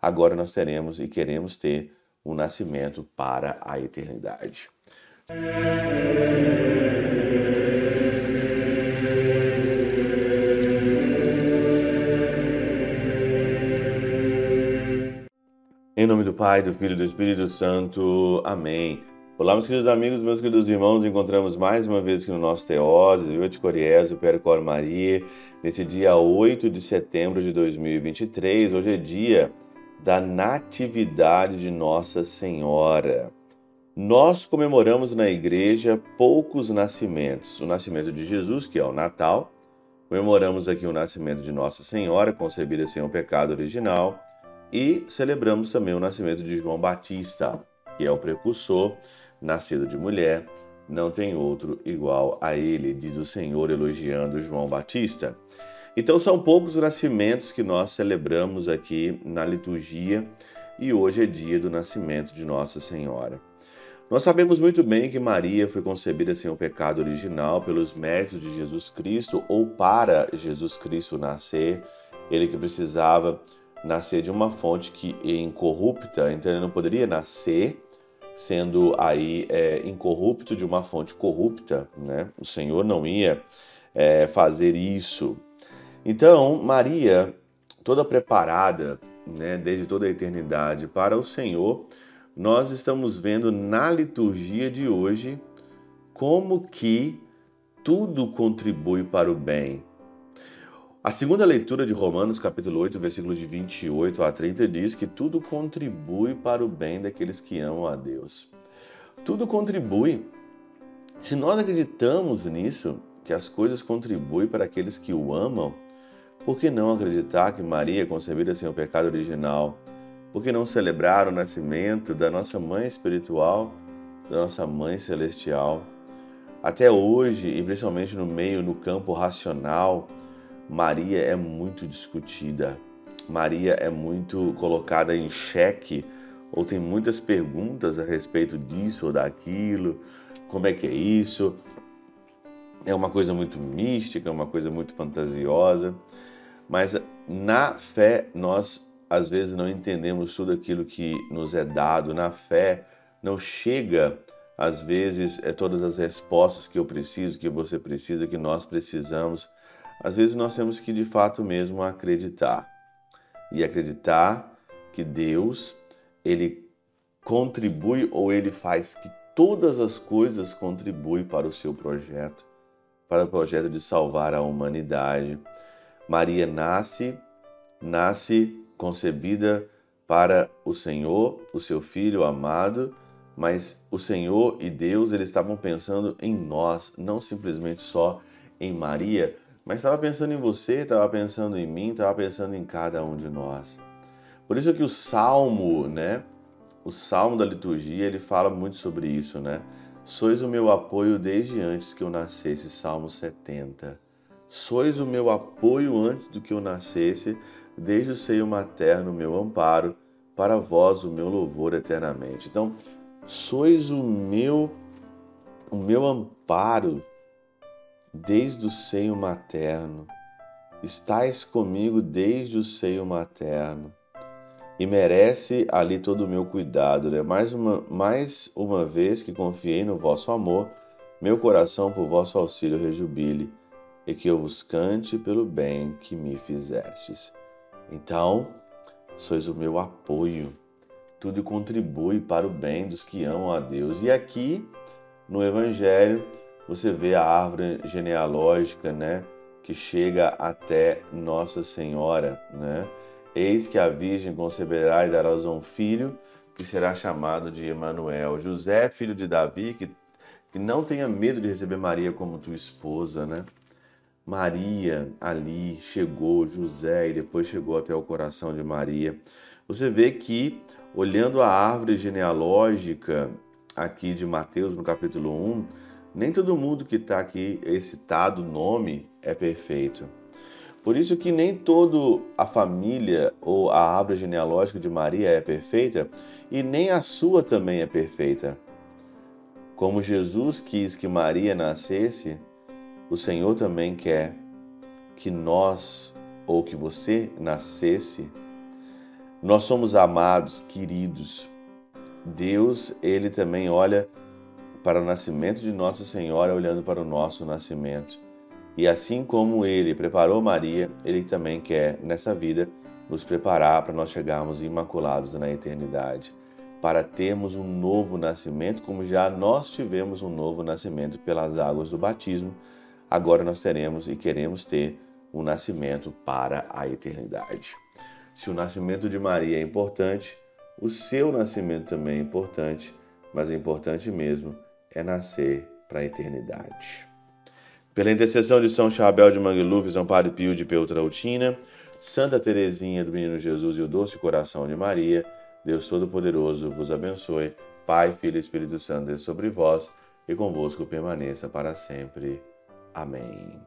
agora nós teremos e queremos ter um nascimento para a eternidade. Em nome do Pai, do Filho e do Espírito Santo. Amém. Olá, meus queridos amigos, meus queridos irmãos, encontramos mais uma vez aqui no nosso Teoses, eu te Coriésio, Percor Maria, nesse dia 8 de setembro de 2023. Hoje é dia da Natividade de Nossa Senhora. Nós comemoramos na igreja poucos nascimentos. O nascimento de Jesus, que é o Natal, comemoramos aqui o nascimento de Nossa Senhora, concebida sem o pecado original, e celebramos também o nascimento de João Batista, que é o precursor, nascido de mulher, não tem outro igual a ele, diz o Senhor elogiando João Batista. Então são poucos nascimentos que nós celebramos aqui na liturgia e hoje é dia do nascimento de Nossa Senhora. Nós sabemos muito bem que Maria foi concebida sem o pecado original pelos méritos de Jesus Cristo ou para Jesus Cristo nascer, ele que precisava nascer de uma fonte que é incorrupta, então ele não poderia nascer sendo aí é, incorrupto de uma fonte corrupta, né? O Senhor não ia é, fazer isso. Então, Maria, toda preparada, né, desde toda a eternidade para o Senhor, nós estamos vendo na liturgia de hoje como que tudo contribui para o bem. A segunda leitura de Romanos, capítulo 8, versículos de 28 a 30, diz que tudo contribui para o bem daqueles que amam a Deus. Tudo contribui. Se nós acreditamos nisso, que as coisas contribuem para aqueles que o amam, por que não acreditar que Maria, concebida sem o pecado original, por que não celebrar o nascimento da nossa mãe espiritual, da nossa mãe celestial? Até hoje, e principalmente no meio, no campo racional, Maria é muito discutida. Maria é muito colocada em xeque, ou tem muitas perguntas a respeito disso ou daquilo. Como é que é isso? É uma coisa muito mística, uma coisa muito fantasiosa. Mas na fé, nós às vezes não entendemos tudo aquilo que nos é dado. Na fé, não chega às vezes é todas as respostas que eu preciso, que você precisa, que nós precisamos. Às vezes nós temos que de fato mesmo acreditar. E acreditar que Deus, ele contribui ou ele faz que todas as coisas contribuem para o seu projeto, para o projeto de salvar a humanidade. Maria nasce, nasce concebida para o Senhor, o seu filho amado, mas o Senhor e Deus eles estavam pensando em nós, não simplesmente só em Maria, mas estava pensando em você, estava pensando em mim, estava pensando em cada um de nós. Por isso que o salmo, né? O salmo da liturgia, ele fala muito sobre isso, né? Sois o meu apoio desde antes que eu nascesse, Salmo 70. Sois o meu apoio antes do que eu nascesse, desde o seio materno, meu amparo, para vós o meu louvor eternamente. Então, sois o meu o meu amparo desde o seio materno. Estais comigo desde o seio materno. E merece ali todo o meu cuidado, né? Mais uma, mais uma vez que confiei no vosso amor, meu coração por vosso auxílio rejubile e que eu vos cante pelo bem que me fizestes. Então, sois o meu apoio. Tudo contribui para o bem dos que amam a Deus. E aqui no Evangelho você vê a árvore genealógica, né, que chega até Nossa Senhora, né? Eis que a Virgem conceberá e dará a um filho que será chamado de Emanuel. José, filho de Davi, que, que não tenha medo de receber Maria como tua esposa, né? Maria ali chegou, José, e depois chegou até o coração de Maria. Você vê que, olhando a árvore genealógica aqui de Mateus, no capítulo 1, nem todo mundo que está aqui, esse citado nome, é perfeito. Por isso que nem toda a família ou a árvore genealógica de Maria é perfeita e nem a sua também é perfeita. Como Jesus quis que Maria nascesse, o Senhor também quer que nós ou que você nascesse Nós somos amados, queridos. Deus, ele também olha para o nascimento de Nossa Senhora, olhando para o nosso nascimento. E assim como ele preparou Maria, ele também quer, nessa vida, nos preparar para nós chegarmos imaculados na eternidade, para termos um novo nascimento, como já nós tivemos um novo nascimento pelas águas do batismo, agora nós teremos e queremos ter um nascimento para a eternidade. Se o nascimento de Maria é importante, o seu nascimento também é importante, mas é importante mesmo é nascer para a eternidade. Pela intercessão de São Chabel de Mangluf, São Padre Pio de Peltrautina, Santa Teresinha do Menino Jesus e o Doce Coração de Maria, Deus Todo-Poderoso vos abençoe. Pai, Filho e Espírito Santo, desça sobre vós e convosco permaneça para sempre. Amém.